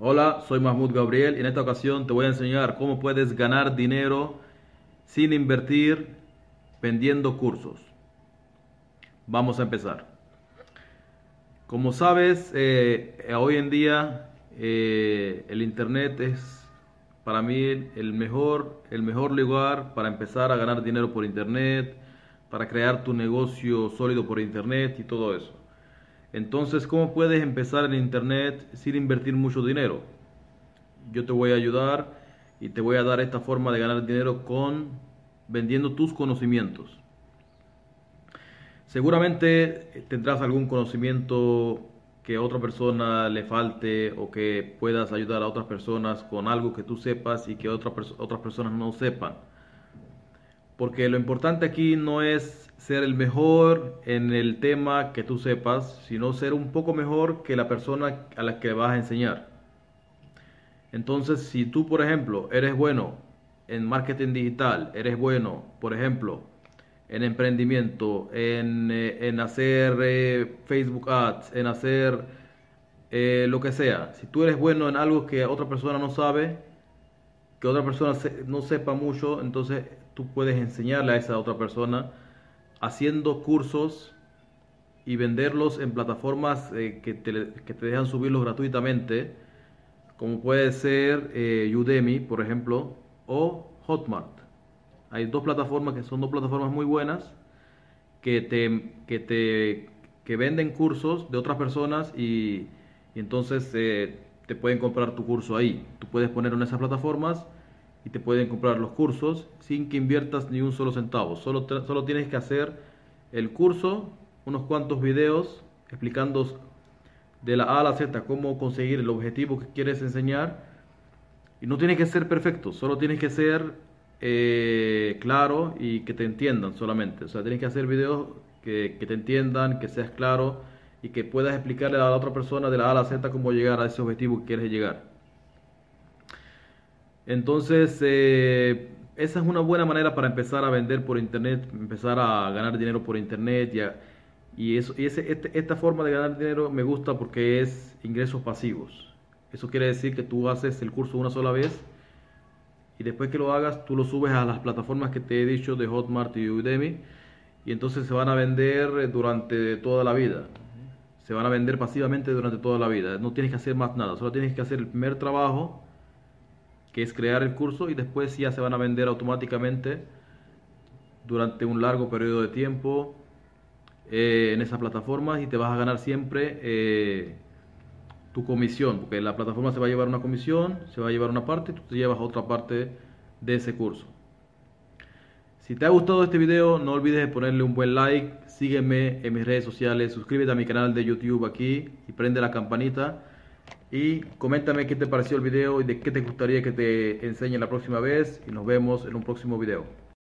Hola, soy Mahmoud Gabriel y en esta ocasión te voy a enseñar cómo puedes ganar dinero sin invertir vendiendo cursos. Vamos a empezar. Como sabes, eh, hoy en día eh, el Internet es para mí el mejor, el mejor lugar para empezar a ganar dinero por Internet, para crear tu negocio sólido por Internet y todo eso. Entonces, ¿cómo puedes empezar en Internet sin invertir mucho dinero? Yo te voy a ayudar y te voy a dar esta forma de ganar dinero con vendiendo tus conocimientos. Seguramente tendrás algún conocimiento que a otra persona le falte o que puedas ayudar a otras personas con algo que tú sepas y que otras otras personas no sepan. Porque lo importante aquí no es ser el mejor en el tema que tú sepas, sino ser un poco mejor que la persona a la que vas a enseñar. Entonces, si tú, por ejemplo, eres bueno en marketing digital, eres bueno, por ejemplo, en emprendimiento, en, eh, hacer eh, Facebook Ads, en hacer eh, lo que sea, si tú eres bueno en algo que otra persona no sabe, que otra persona no sepa mucho, entonces tú puedes enseñarle a esa otra persona haciendo cursos y venderlos en plataformas eh, que, te, dejan subirlos gratuitamente, como puede ser eh, Udemy, por ejemplo, o Hotmart. Hay dos plataformas que son dos plataformas muy buenas que te, que te que venden cursos de otras personas y, entonces eh, te pueden comprar tu curso ahí. Tú puedes ponerlo en esas plataformas te pueden comprar los cursos sin que inviertas ni un solo centavo. Solo, solo tienes que hacer el curso, unos cuantos videos explicando de la A a la Z cómo conseguir el objetivo que quieres enseñar. Y no tienes que ser perfecto, solo tienes que ser eh, claro y que te entiendan solamente. O sea, tienes que hacer videos que, que te entiendan, que seas claro y que puedas explicarle a la otra persona de la A a la Z cómo llegar a ese objetivo que quieres llegar. Entonces, eh, esa es una buena manera para empezar a vender por internet, empezar a ganar dinero por internet. y eso, y ese, este, esta forma de ganar dinero me gusta porque es ingresos pasivos. Eso quiere decir que tú haces el curso una sola vez y después que lo hagas, tú lo subes a las plataformas que te he dicho de Hotmart y Udemy y entonces se van a vender durante toda la vida. Se van a vender pasivamente durante toda la vida. No tienes que hacer más nada, solo tienes que hacer el primer trabajo es crear el curso y después ya se van a vender automáticamente durante un largo periodo de tiempo eh, en esas plataformas y te vas a ganar siempre eh, tu comisión, porque la plataforma se va a llevar una comisión, se va a llevar una parte tú te llevas otra parte de ese curso. Si te ha gustado este video, no olvides de ponerle un buen like, sígueme en mis redes sociales, suscríbete a mi canal de YouTube aquí y prende la campanita y coméntame qué te pareció el video y de qué te gustaría que te enseñe la próxima vez y nos vemos en un próximo video.